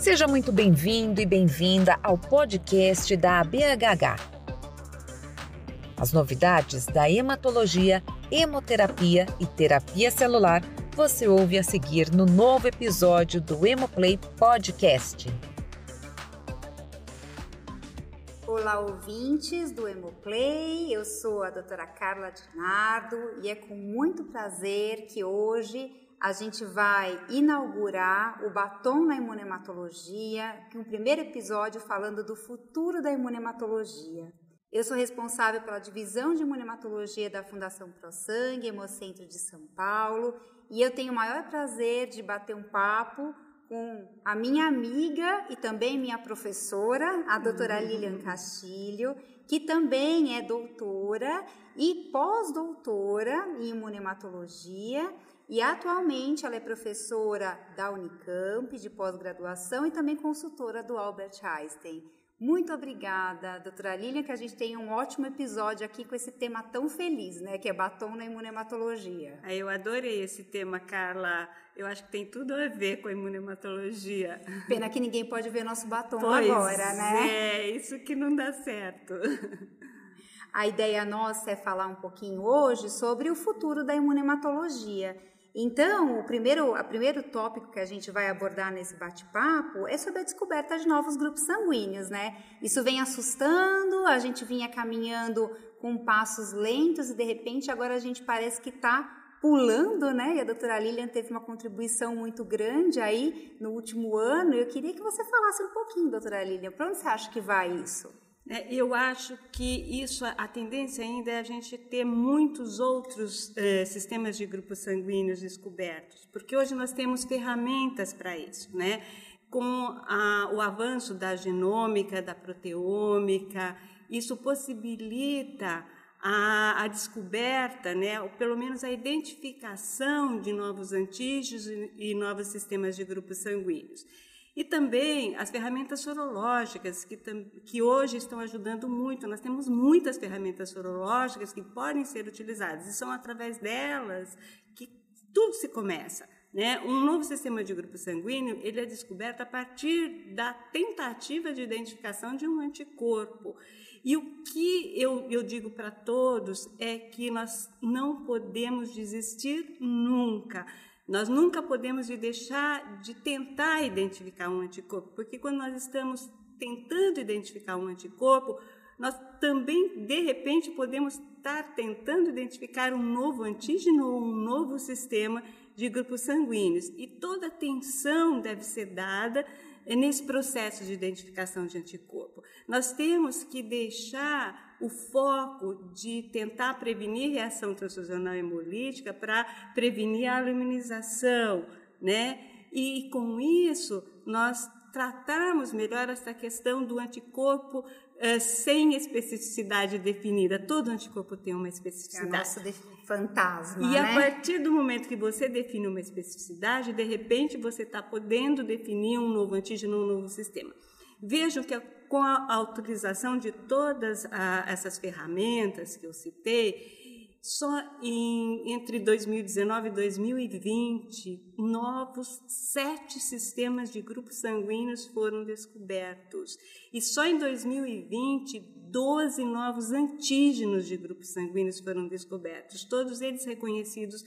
Seja muito bem-vindo e bem-vinda ao podcast da BHH. As novidades da hematologia, hemoterapia e terapia celular você ouve a seguir no novo episódio do Hemoplay Podcast. Olá, ouvintes do Hemoplay. Eu sou a doutora Carla Dinardo e é com muito prazer que hoje a gente vai inaugurar o Batom na Imunematologia, um primeiro episódio falando do futuro da imunematologia. Eu sou responsável pela divisão de imunematologia da Fundação ProSangue, Hemocentro de São Paulo, e eu tenho o maior prazer de bater um papo com a minha amiga e também minha professora, a doutora uhum. Lilian Castilho, que também é doutora e pós-doutora em imunematologia e atualmente ela é professora da Unicamp de pós-graduação e também consultora do Albert Einstein. Muito obrigada, doutora Lilian, que a gente tem um ótimo episódio aqui com esse tema tão feliz, né? Que é batom na imunematologia. É, eu adorei esse tema, Carla. Eu acho que tem tudo a ver com a imunematologia. Pena que ninguém pode ver nosso batom pois agora, né? É, isso que não dá certo. A ideia nossa é falar um pouquinho hoje sobre o futuro da imunematologia. Então, o primeiro, a primeiro tópico que a gente vai abordar nesse bate-papo é sobre a descoberta de novos grupos sanguíneos, né? Isso vem assustando, a gente vinha caminhando com passos lentos e de repente agora a gente parece que está pulando, né? E a doutora Lilian teve uma contribuição muito grande aí no último ano. Eu queria que você falasse um pouquinho, doutora Lilian, para onde você acha que vai isso? É, eu acho que isso, a tendência ainda é a gente ter muitos outros eh, sistemas de grupos sanguíneos descobertos, porque hoje nós temos ferramentas para isso, né? Com a, o avanço da genômica, da proteômica, isso possibilita a, a, descoberta, né, ou pelo menos a identificação de novos antígenos e, e novos sistemas de grupos sanguíneos. E também as ferramentas sorológicas, que, que hoje estão ajudando muito. Nós temos muitas ferramentas sorológicas que podem ser utilizadas, e são através delas que tudo se começa. Né? Um novo sistema de grupo sanguíneo ele é descoberto a partir da tentativa de identificação de um anticorpo. E o que eu, eu digo para todos é que nós não podemos desistir nunca. Nós nunca podemos deixar de tentar identificar um anticorpo, porque quando nós estamos tentando identificar um anticorpo, nós também, de repente, podemos estar tentando identificar um novo antígeno ou um novo sistema de grupos sanguíneos. E toda atenção deve ser dada nesse processo de identificação de anticorpo. Nós temos que deixar o foco de tentar prevenir reação transfusional hemolítica para prevenir a aluminização, né? E com isso nós tratarmos melhor essa questão do anticorpo uh, sem especificidade definida. Todo anticorpo tem uma especificidade. É nosso fantasma. E né? a partir do momento que você define uma especificidade, de repente você está podendo definir um novo antígeno, um novo sistema. Vejam que com a autorização de todas a, essas ferramentas que eu citei, só em, entre 2019 e 2020, novos sete sistemas de grupos sanguíneos foram descobertos. E só em 2020, 12 novos antígenos de grupos sanguíneos foram descobertos, todos eles reconhecidos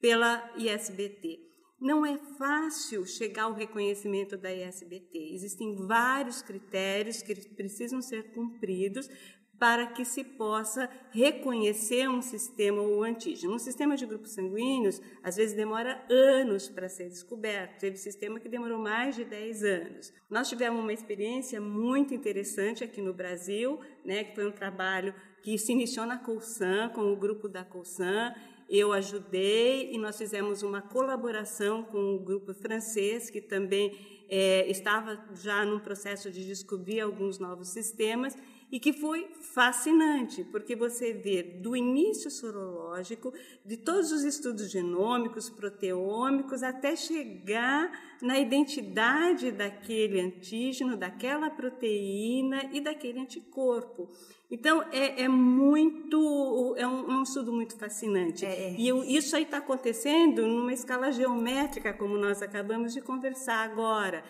pela ISBT. Não é fácil chegar ao reconhecimento da ISBT. Existem vários critérios que precisam ser cumpridos para que se possa reconhecer um sistema ou antígeno. Um sistema de grupos sanguíneos, às vezes, demora anos para ser descoberto. Teve sistema que demorou mais de 10 anos. Nós tivemos uma experiência muito interessante aqui no Brasil, né, que foi um trabalho que se iniciou na Colsan, com o grupo da Colsan, eu ajudei e nós fizemos uma colaboração com o um grupo francês que também é, estava já num processo de descobrir alguns novos sistemas e que foi fascinante, porque você vê do início sorológico, de todos os estudos genômicos, proteômicos, até chegar na identidade daquele antígeno, daquela proteína e daquele anticorpo. Então, é, é muito, é um, um, estudo muito fascinante. É, é. E eu, isso aí está acontecendo numa escala geométrica, como nós acabamos de conversar agora.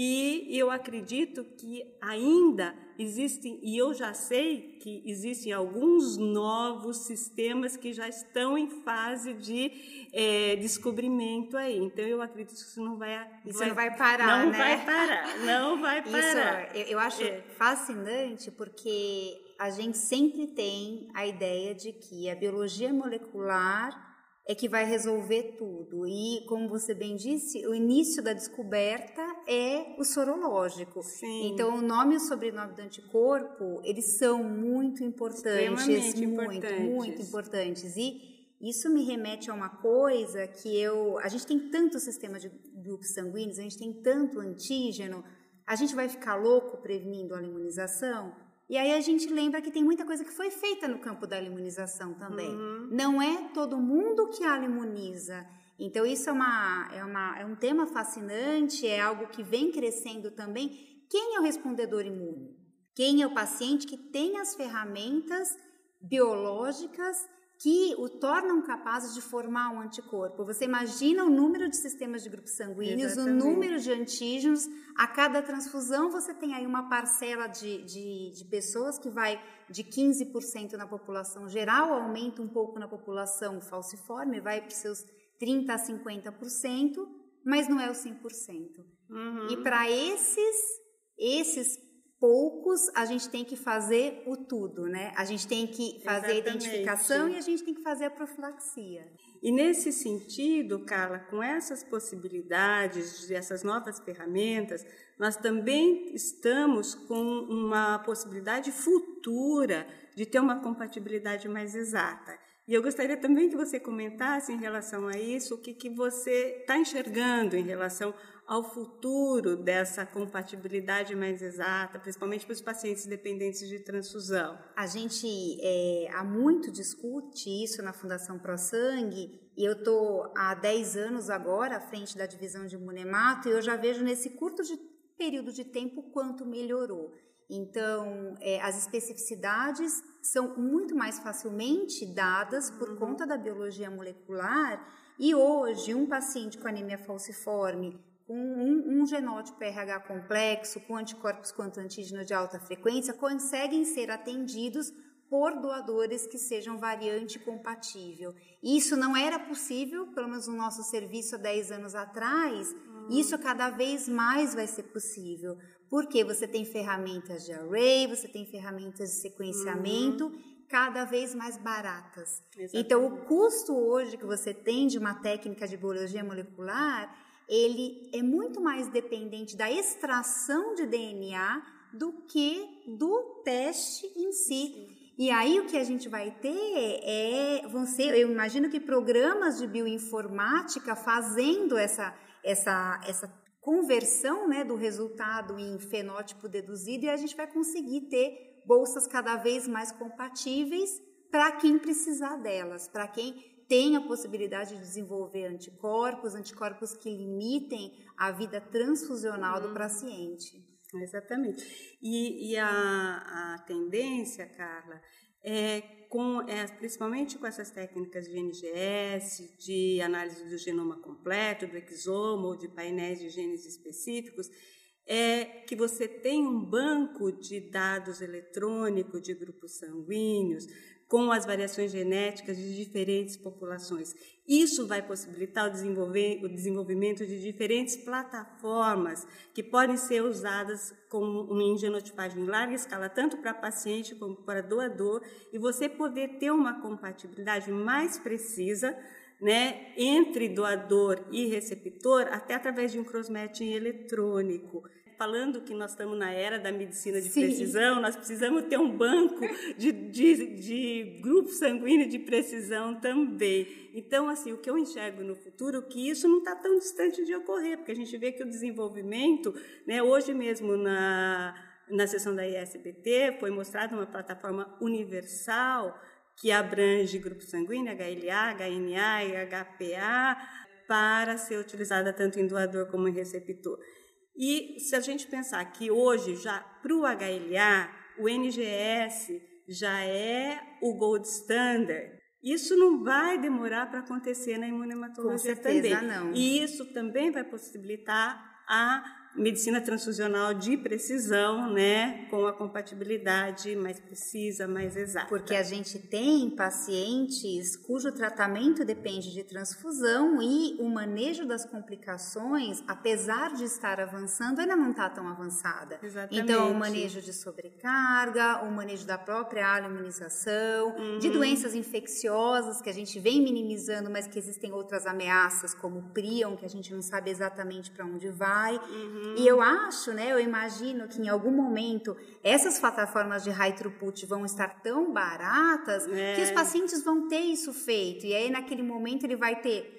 E eu acredito que ainda existem, e eu já sei que existem alguns novos sistemas que já estão em fase de é, descobrimento aí. Então eu acredito que isso não vai, isso vai, não vai parar, não né? vai parar, não vai parar. Isso, eu acho é. fascinante porque a gente sempre tem a ideia de que a biologia molecular é que vai resolver tudo. E, como você bem disse, o início da descoberta é o sorológico. Sim. Então, o nome e o sobrenome do anticorpo, eles são muito importantes, muito, importantes. muito importantes. E isso me remete a uma coisa que eu, a gente tem tanto sistema de grupos sanguíneos, a gente tem tanto antígeno, a gente vai ficar louco prevenindo a imunização? E aí a gente lembra que tem muita coisa que foi feita no campo da imunização também. Uhum. Não é todo mundo que a imuniza. Então isso é, uma, é, uma, é um tema fascinante, é algo que vem crescendo também. Quem é o respondedor imune? Quem é o paciente que tem as ferramentas biológicas que o tornam capazes de formar um anticorpo. Você imagina o número de sistemas de grupos sanguíneos, Exatamente. o número de antígenos. A cada transfusão, você tem aí uma parcela de, de, de pessoas que vai de 15% na população geral, aumenta um pouco na população falciforme, vai para os seus 30% a 50%, mas não é o 100%. Uhum. E para esses, esses poucos, a gente tem que fazer o tudo, né? A gente tem que fazer Exatamente. a identificação e a gente tem que fazer a profilaxia. E nesse sentido, Carla, com essas possibilidades, essas novas ferramentas, nós também estamos com uma possibilidade futura de ter uma compatibilidade mais exata. E eu gostaria também que você comentasse em relação a isso, o que, que você está enxergando em relação ao futuro dessa compatibilidade mais exata, principalmente para os pacientes dependentes de transfusão? A gente é, há muito discute isso na Fundação Pro Sangue e eu estou há 10 anos agora à frente da divisão de imunemato e eu já vejo nesse curto de, período de tempo quanto melhorou. Então, é, as especificidades são muito mais facilmente dadas por uhum. conta da biologia molecular e hoje um paciente com anemia falciforme com um, um, genótipo RH complexo, com anticorpos quanto antígeno de alta frequência, conseguem ser atendidos por doadores que sejam variante compatível. Isso não era possível, pelo menos no nosso serviço há 10 anos atrás, hum. isso cada vez mais vai ser possível, porque você tem ferramentas de array, você tem ferramentas de sequenciamento, hum. cada vez mais baratas. Exatamente. Então, o custo hoje que você tem de uma técnica de biologia molecular ele é muito mais dependente da extração de DNA do que do teste em si. E aí o que a gente vai ter é, ser, eu imagino que programas de bioinformática fazendo essa, essa, essa conversão né, do resultado em fenótipo deduzido e a gente vai conseguir ter bolsas cada vez mais compatíveis para quem precisar delas, para quem tem a possibilidade de desenvolver anticorpos, anticorpos que limitem a vida transfusional do uhum. paciente. Exatamente. E, e a, a, tendência, Carla, é, com, é principalmente com essas técnicas de NGS, de análise do genoma completo, do exoma ou de painéis de genes específicos, é que você tem um banco de dados eletrônicos de grupos sanguíneos, com as variações genéticas de diferentes populações. Isso vai possibilitar o, o desenvolvimento de diferentes plataformas que podem ser usadas como em genotipagem em larga escala, tanto para paciente como para doador, e você poder ter uma compatibilidade mais precisa né, entre doador e receptor, até através de um crossmatching eletrônico falando que nós estamos na era da medicina de Sim. precisão, nós precisamos ter um banco de, de, de grupo sanguíneo de precisão também. Então, assim, o que eu enxergo no futuro, que isso não está tão distante de ocorrer, porque a gente vê que o desenvolvimento, né, hoje mesmo na, na sessão da ISBT, foi mostrada uma plataforma universal que abrange grupo sanguíneo, HLA, HNA e HPA, para ser utilizada tanto em doador como em receptor. E se a gente pensar que hoje, já para o HLA, o NGS já é o gold standard, isso não vai demorar para acontecer na imunematologia Com certeza, também. não. E isso também vai possibilitar a medicina transfusional de precisão, né, com a compatibilidade mais precisa, mais exata. Porque a gente tem pacientes cujo tratamento depende de transfusão e o manejo das complicações, apesar de estar avançando, ainda não está tão avançada. Exatamente. Então, o manejo de sobrecarga, o manejo da própria imunização, uhum. de doenças infecciosas que a gente vem minimizando, mas que existem outras ameaças, como o prion, que a gente não sabe exatamente para onde vai. Uhum. E eu acho, né, eu imagino que em algum momento essas plataformas de high throughput vão estar tão baratas é. que os pacientes vão ter isso feito. E aí, naquele momento, ele vai ter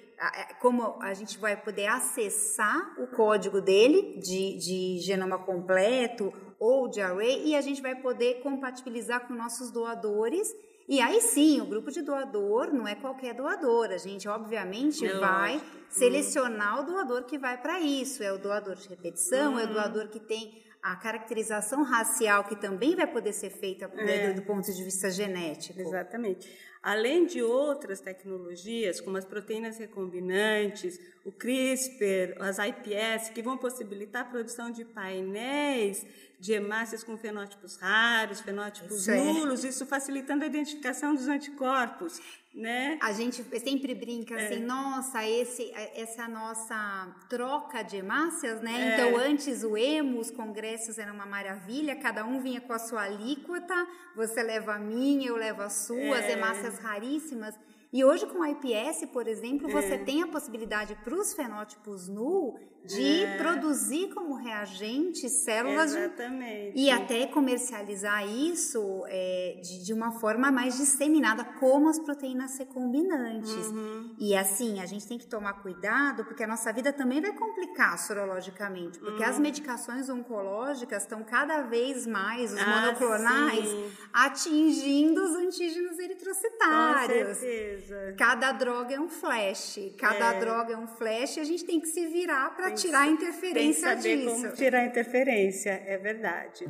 como a gente vai poder acessar o código dele de, de genoma completo ou de array e a gente vai poder compatibilizar com nossos doadores e aí sim, o grupo de doador não é qualquer doador. A gente, obviamente, é vai lógico. selecionar o doador que vai para isso. É o doador de repetição, uhum. é o uhum. doador que tem a caracterização racial que também vai poder ser feita é. do, do ponto de vista genético. Exatamente. Além de outras tecnologias, como as proteínas recombinantes, o CRISPR, as IPS, que vão possibilitar a produção de painéis de hemácias com fenótipos raros, fenótipos isso nulos, é. isso facilitando a identificação dos anticorpos, né? A gente sempre brinca é. assim, nossa, esse, essa nossa troca de hemácias, né? É. Então, antes o emo, os congressos eram uma maravilha, cada um vinha com a sua alíquota, você leva a minha, eu levo a sua, as é. hemácias raríssimas. E hoje com a IPS, por exemplo, você é. tem a possibilidade para os fenótipos nu de é. produzir como reagente células Exatamente. De, e até comercializar isso é, de, de, uma forma mais disseminada, como as proteínas recombinantes. Uhum. E assim, a gente tem que tomar cuidado, porque a nossa vida também vai complicar sorologicamente, porque uhum. as medicações oncológicas estão cada vez mais, os ah, monoclonais, atingindo os antígenos eritrocitários. Com certeza. Cada droga é um flash, cada é. droga é um flash, e a gente tem que se virar para tirar a interferência tem que saber disso. Como tirar a interferência, é verdade.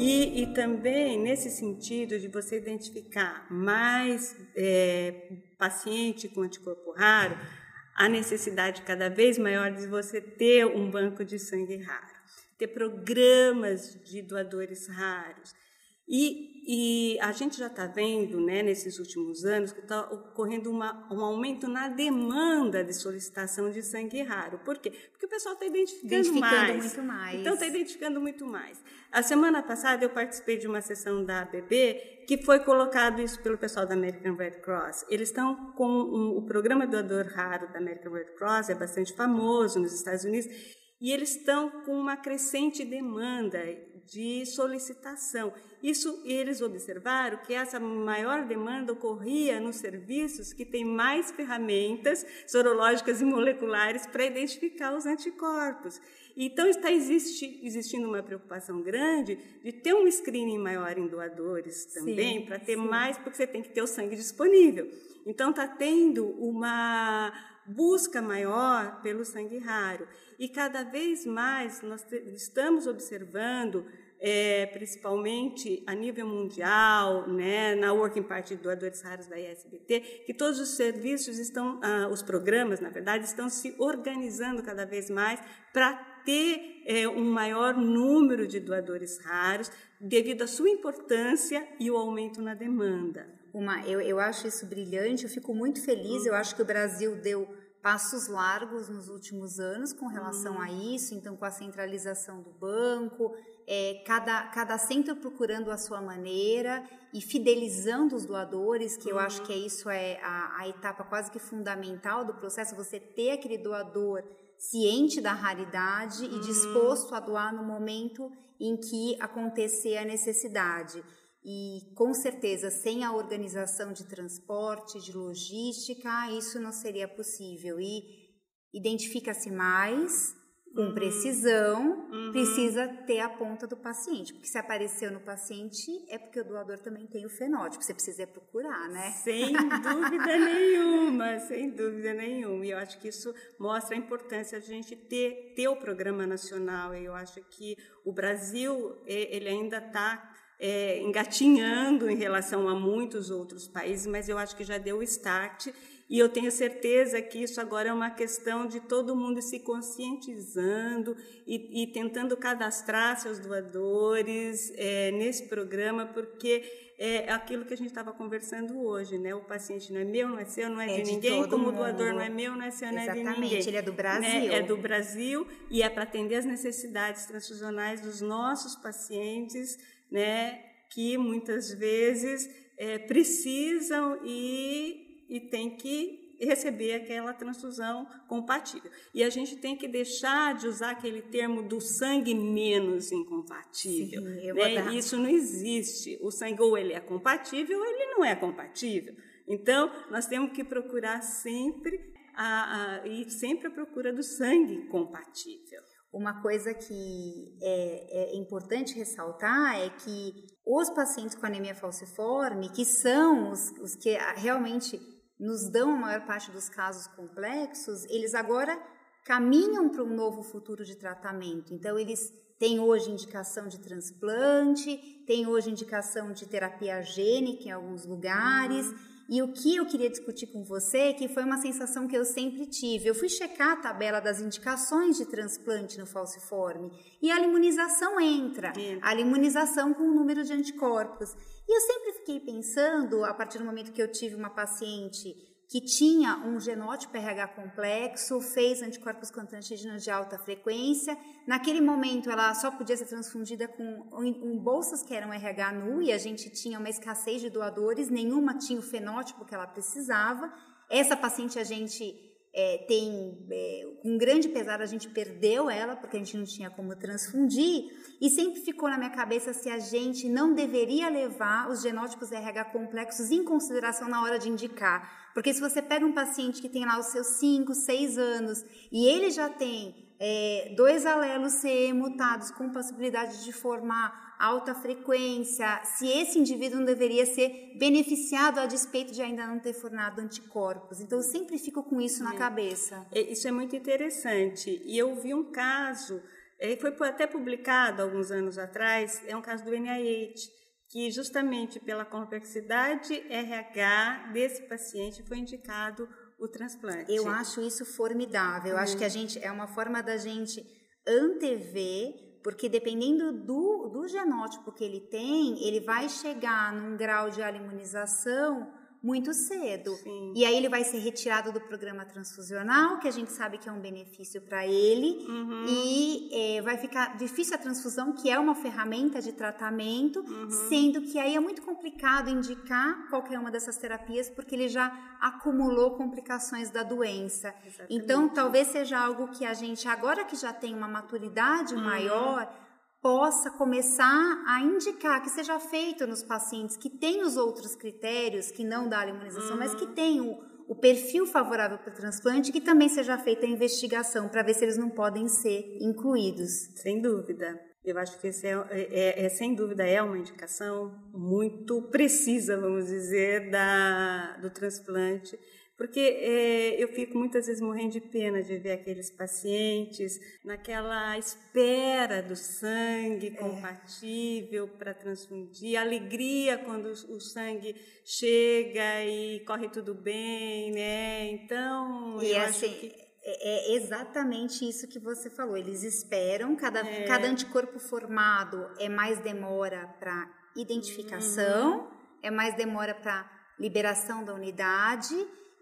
E, e, também nesse sentido de você identificar mais é, paciente com anticorpo raro, a necessidade cada vez maior de você ter um banco de sangue raro, ter programas de doadores raros. E e a gente já está vendo, né, nesses últimos anos, que está ocorrendo uma, um aumento na demanda de solicitação de sangue raro. Por quê? Porque o pessoal está identificando, identificando mais. muito mais. Então, está identificando muito mais. A semana passada, eu participei de uma sessão da ABB que foi colocado isso pelo pessoal da American Red Cross. Eles estão com um, o programa doador raro da American Red Cross, é bastante famoso nos Estados Unidos, e eles estão com uma crescente demanda de solicitação. Isso eles observaram que essa maior demanda ocorria nos serviços que têm mais ferramentas sorológicas e moleculares para identificar os anticorpos. Então está existe, existindo uma preocupação grande de ter um screening maior em doadores também, para ter sim. mais, porque você tem que ter o sangue disponível. Então está tendo uma busca maior pelo sangue raro. E cada vez mais nós estamos observando é, principalmente a nível mundial, né, na Working Party Doadores Raros da ISBT, que todos os serviços estão, ah, os programas, na verdade, estão se organizando cada vez mais para ter é, um maior número de doadores raros, devido à sua importância e o aumento na demanda. Uma, eu, eu acho isso brilhante, eu fico muito feliz, eu acho que o Brasil deu passos largos nos últimos anos com relação hum. a isso, então com a centralização do banco, é, cada, cada centro procurando a sua maneira e fidelizando os doadores, que eu acho que é isso é a, a etapa quase que fundamental do processo, você ter aquele doador ciente da raridade uhum. e disposto a doar no momento em que acontecer a necessidade. E com certeza, sem a organização de transporte, de logística, isso não seria possível. E identifica-se mais, com uhum. precisão, uhum. precisa ter a ponta do paciente. Porque se apareceu no paciente, é porque o doador também tem o fenótipo. Você precisa procurar, né? Sem dúvida nenhuma, sem dúvida nenhuma. E eu acho que isso mostra a importância de a gente ter, ter o programa nacional. E eu acho que o Brasil, ele ainda está é, engatinhando em relação a muitos outros países, mas eu acho que já deu o start e eu tenho certeza que isso agora é uma questão de todo mundo se conscientizando e, e tentando cadastrar seus doadores é, nesse programa, porque é aquilo que a gente estava conversando hoje, né? O paciente não é meu, não é seu, não é, é de, de ninguém, como o doador não é meu, não é seu, não é de ninguém. Exatamente, ele é do Brasil. Né? É do Brasil e é para atender as necessidades transfusionais dos nossos pacientes, né? Que muitas vezes é, precisam e e tem que receber aquela transfusão compatível. E a gente tem que deixar de usar aquele termo do sangue menos incompatível. Sim, né? Isso não existe. O sangue ou ele é compatível ou ele não é compatível. Então, nós temos que procurar sempre a, a, ir sempre à procura do sangue compatível. Uma coisa que é, é, importante ressaltar é que os pacientes com anemia falciforme, que são os, os que realmente nos dão a maior parte dos casos complexos, eles agora caminham para um novo futuro de tratamento. Então, eles têm hoje indicação de transplante, têm hoje indicação de terapia gênica em alguns lugares. E o que eu queria discutir com você, que foi uma sensação que eu sempre tive. Eu fui checar a tabela das indicações de transplante no falciforme e a imunização entra. A imunização com o número de anticorpos. E eu sempre fiquei pensando, a partir do momento que eu tive uma paciente que tinha um genótipo RH complexo, fez anticorpos contra antígenos de alta frequência. Naquele momento, ela só podia ser transfundida com um, bolsas que eram RH nu e a gente tinha uma escassez de doadores, nenhuma tinha o fenótipo que ela precisava. Essa paciente a gente é, tem, é, com grande pesar, a gente perdeu ela, porque a gente não tinha como transfundir, e sempre ficou na minha cabeça se a gente não deveria levar os genótipos RH complexos em consideração na hora de indicar. Porque se você pega um paciente que tem lá os seus 5, 6 anos, e ele já tem é, dois alelos CE mutados com possibilidade de formar alta frequência, se esse indivíduo não deveria ser beneficiado a despeito de ainda não ter formado anticorpos. Então, eu sempre fico com isso na é. cabeça. É, isso é muito interessante. E eu vi um caso, é, foi até publicado alguns anos atrás, é um caso do NIH, que justamente pela complexidade RH desse paciente foi indicado o transplante. Eu acho isso formidável. Eu acho que a gente é uma forma da gente antever porque dependendo do, do genótipo que ele tem, ele vai chegar num grau de alimunização muito cedo. Sim. E aí ele vai ser retirado do programa transfusional, que a gente sabe que é um benefício para ele, uhum. e é, vai ficar difícil a transfusão, que é uma ferramenta de tratamento, uhum. sendo que aí é muito complicado indicar qualquer uma dessas terapias, porque ele já acumulou complicações da doença. Exatamente. Então, talvez seja algo que a gente, agora que já tem uma maturidade uhum. maior, possa começar a indicar que seja feito nos pacientes que têm os outros critérios, que não da imunização, uhum. mas que uhum. têm o, o perfil favorável para o transplante, que também seja feita a investigação para ver se eles não podem ser incluídos. Sem dúvida. Eu acho que esse é, é, é, sem dúvida é uma indicação muito precisa, vamos dizer, da, do transplante porque é, eu fico muitas vezes morrendo de pena de ver aqueles pacientes naquela espera do sangue é. compatível é. para transfundir, alegria quando o sangue chega e corre tudo bem, né? Então, e eu assim, acho que é, é exatamente isso que você falou. Eles esperam, cada, é. cada anticorpo formado é mais demora para identificação, uhum. é mais demora para liberação da unidade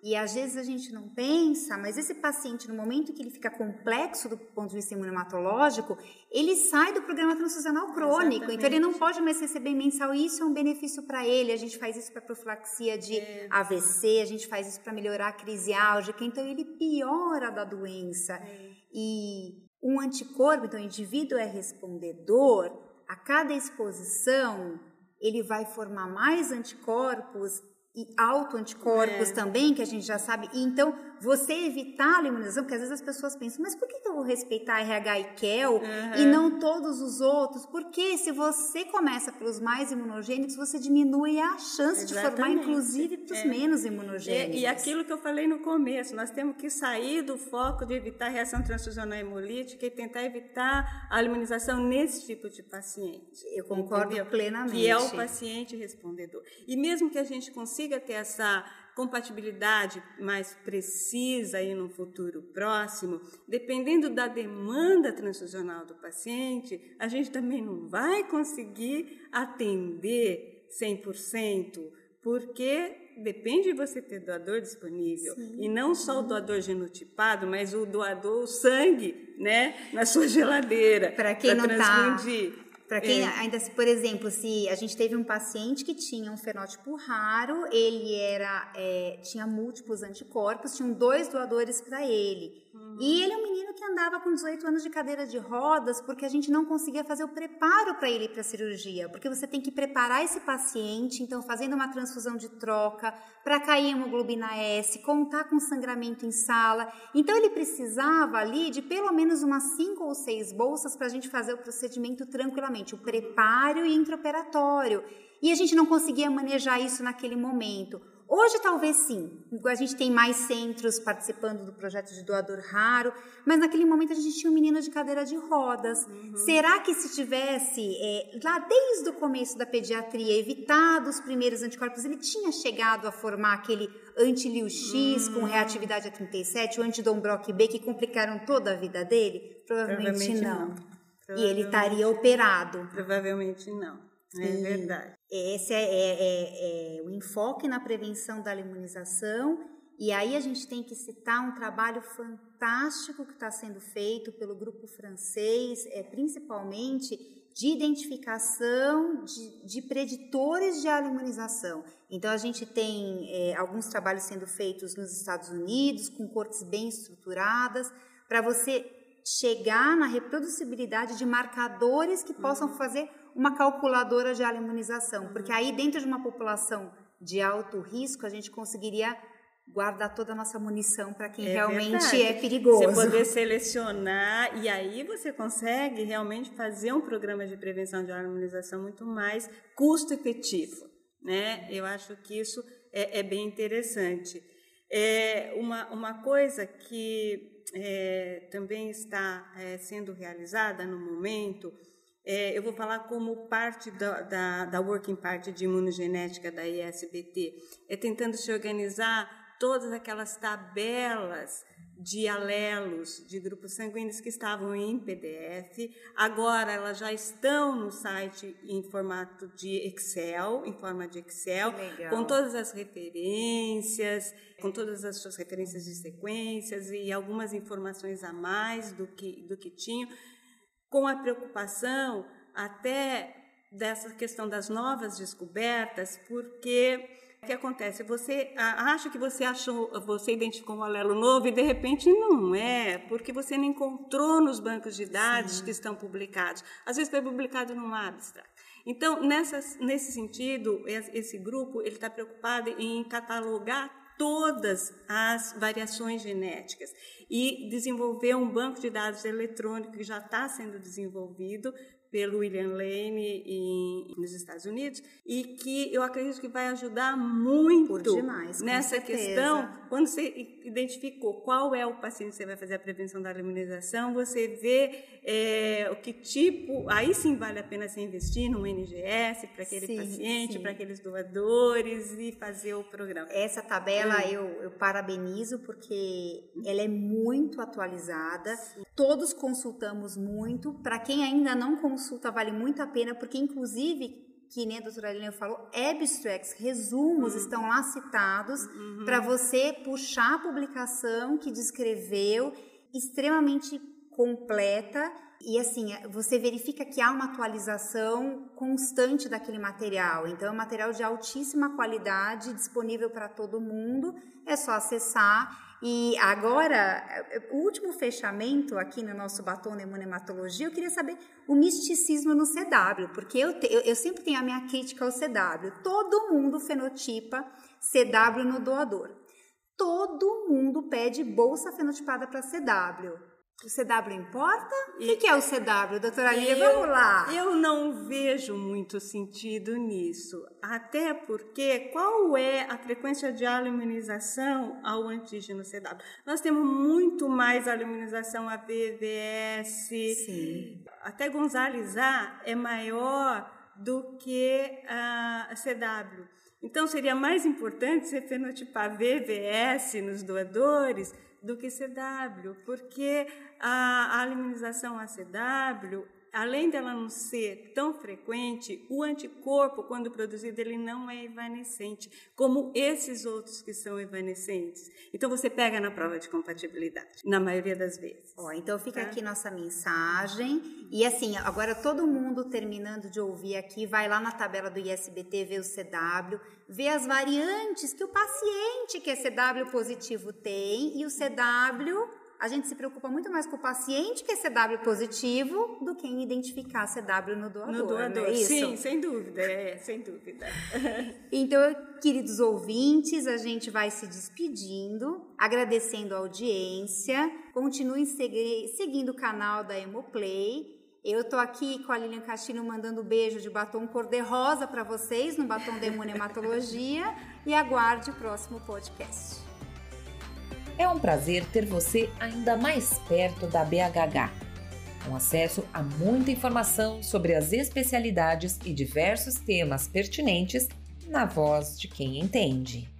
e às vezes a gente não pensa, mas esse paciente, no momento que ele fica complexo do ponto de vista imunomatológico, ele sai do programa transfusional crônico. Exatamente. Então ele não pode mais receber mensal. E isso é um benefício para ele. A gente faz isso para profilaxia de é. AVC, a gente faz isso para melhorar a crise álgica. Então ele piora da doença. É. E um anticorpo, então o indivíduo é respondedor, a cada exposição ele vai formar mais anticorpos e autoanticorpos é. também, que a gente já sabe. E então, você evitar a imunização, porque às vezes as pessoas pensam, mas por que eu vou respeitar RH e KEL uhum. e não todos os outros? Porque se você começa pelos mais imunogênicos, você diminui a chance Exatamente. de formar, inclusive, para os é. menos imunogênicos. E, e, aquilo que eu falei no começo, nós temos que sair do foco de evitar reação transfusional hemolítica e tentar evitar a imunização nesse tipo de paciente. Eu concordo entendeu? plenamente. Que é o paciente respondedor. E mesmo que a gente consiga ter essa compatibilidade mais precisa aí no futuro próximo, dependendo da demanda transfusional do paciente, a gente também não vai conseguir atender 100%, porque depende de você ter doador disponível. Sim. E não só o doador genotipado, mas o doador sangue, né, na sua geladeira. Para quem não está para quem é. ainda, por exemplo, se a gente teve um paciente que tinha um fenótipo raro, ele era é, tinha múltiplos anticorpos, tinham dois doadores para ele. Uhum. E ele é um menino que andava com 18 anos de cadeira de rodas, porque a gente não conseguia fazer o preparo para ele para a cirurgia, porque você tem que preparar esse paciente, então fazendo uma transfusão de troca para cair hemoglobina S, contar com sangramento em sala. Então ele precisava ali de pelo menos umas cinco ou seis bolsas para a gente fazer o procedimento tranquilamente, o preparo e intraoperatório. E a gente não conseguia manejar isso naquele momento. Hoje talvez sim, a gente tem mais centros participando do projeto de doador raro, mas naquele momento a gente tinha um menino de cadeira de rodas. Uhum. Será que se tivesse, é, lá desde o começo da pediatria, evitado os primeiros anticorpos, ele tinha chegado a formar aquele anti X uhum. com reatividade a 37, o anti-Dom B, que complicaram toda a vida dele? Provavelmente, Provavelmente não. não. Provavelmente. E ele estaria operado. Provavelmente não. É verdade. Esse é, é, é, é, o enfoque na prevenção da imunização. E aí a gente tem que citar um trabalho fantástico que está sendo feito pelo grupo francês, é, principalmente de identificação de, de preditores de imunização. Então a gente tem é, alguns trabalhos sendo feitos nos Estados Unidos, com cortes bem estruturadas, para você chegar na reproducibilidade de marcadores que possam uhum. fazer uma calculadora de imunização, porque aí dentro de uma população de alto risco a gente conseguiria guardar toda a nossa munição para quem é realmente verdade. é perigoso. Você poder selecionar e aí você consegue realmente fazer um programa de prevenção de imunização muito mais custo efetivo, né? Eu acho que isso é, é bem interessante. É uma, uma coisa que é, também está é, sendo realizada no momento é, eu vou falar como parte da, da, da Working Party de Imunogenética da ISBT, é tentando se organizar todas aquelas tabelas de alelos de grupos sanguíneos que estavam em PDF. Agora elas já estão no site em formato de Excel, em forma de Excel, com todas as referências, com todas as suas referências de sequências e algumas informações a mais do que, do que tinham com a preocupação até dessa questão das novas descobertas, porque o que acontece? Você acha que você achou, você identificou um alelo novo e de repente não é, porque você não encontrou nos bancos de dados Sim. que estão publicados. Às vezes foi publicado num abstract. Então, nessa, nesse sentido, esse grupo ele está preocupado em catalogar todas as variações genéticas e desenvolver um banco de dados eletrônico que já está sendo desenvolvido pelo William Lane em, nos Estados Unidos e que eu acredito que vai ajudar muito demais, nessa certeza. questão. Quando você identificou qual é o paciente que você vai fazer a prevenção da imunização, você vê é, o que tipo, aí sim vale a pena você investir num NGS para aquele sim, paciente, para aqueles doadores e fazer o programa. Essa tabela hum. eu, eu, parabenizo porque ela é muito atualizada. Sim. Todos consultamos muito. Para quem ainda não consulta, consulta vale muito a pena, porque inclusive que nem a doutora Helena falou, abstracts, resumos uhum. estão lá citados uhum. para você puxar a publicação que descreveu, extremamente completa. E assim, você verifica que há uma atualização constante daquele material. Então, é um material de altíssima qualidade, disponível para todo mundo. É só acessar e agora, o último fechamento aqui no nosso batom Nemonematologia, eu queria saber o misticismo no CW, porque eu, te, eu, eu sempre tenho a minha crítica ao CW. Todo mundo fenotipa CW no doador. Todo mundo pede bolsa fenotipada para CW. O CW importa? E... O que é o CW, doutora Lia? Vamos lá! Eu não vejo muito sentido nisso. Até porque qual é a frequência de aluminização ao antígeno CW? Nós temos muito mais aluminização a BVS. Sim. Até Gonzales A é maior do que a CW. Então, seria mais importante você fenotipar VVS nos doadores do que CW, porque a, a alimentação ACW além dela não ser tão frequente, o anticorpo, quando produzido, ele não é evanescente, como esses outros que são evanescentes. Então, você pega na prova de compatibilidade, na maioria das vezes. Ó, então, fica tá? aqui nossa mensagem. E assim, agora todo mundo terminando de ouvir aqui, vai lá na tabela do ISBT, vê o CW, vê as variantes que o paciente que é CW positivo tem e o CW a gente se preocupa muito mais com o paciente que é CW positivo do que em identificar CW no doador. No doador, é sim, sem dúvida, é, sem dúvida. então, queridos ouvintes, a gente vai se despedindo, agradecendo a audiência. Continuem seguindo o canal da Hemoplay. Eu tô aqui com a Lilian Castilho mandando beijo de batom cor-de-rosa para vocês no batom da Hematologia e aguarde o próximo podcast. É um prazer ter você ainda mais perto da BHH, com acesso a muita informação sobre as especialidades e diversos temas pertinentes na voz de quem entende.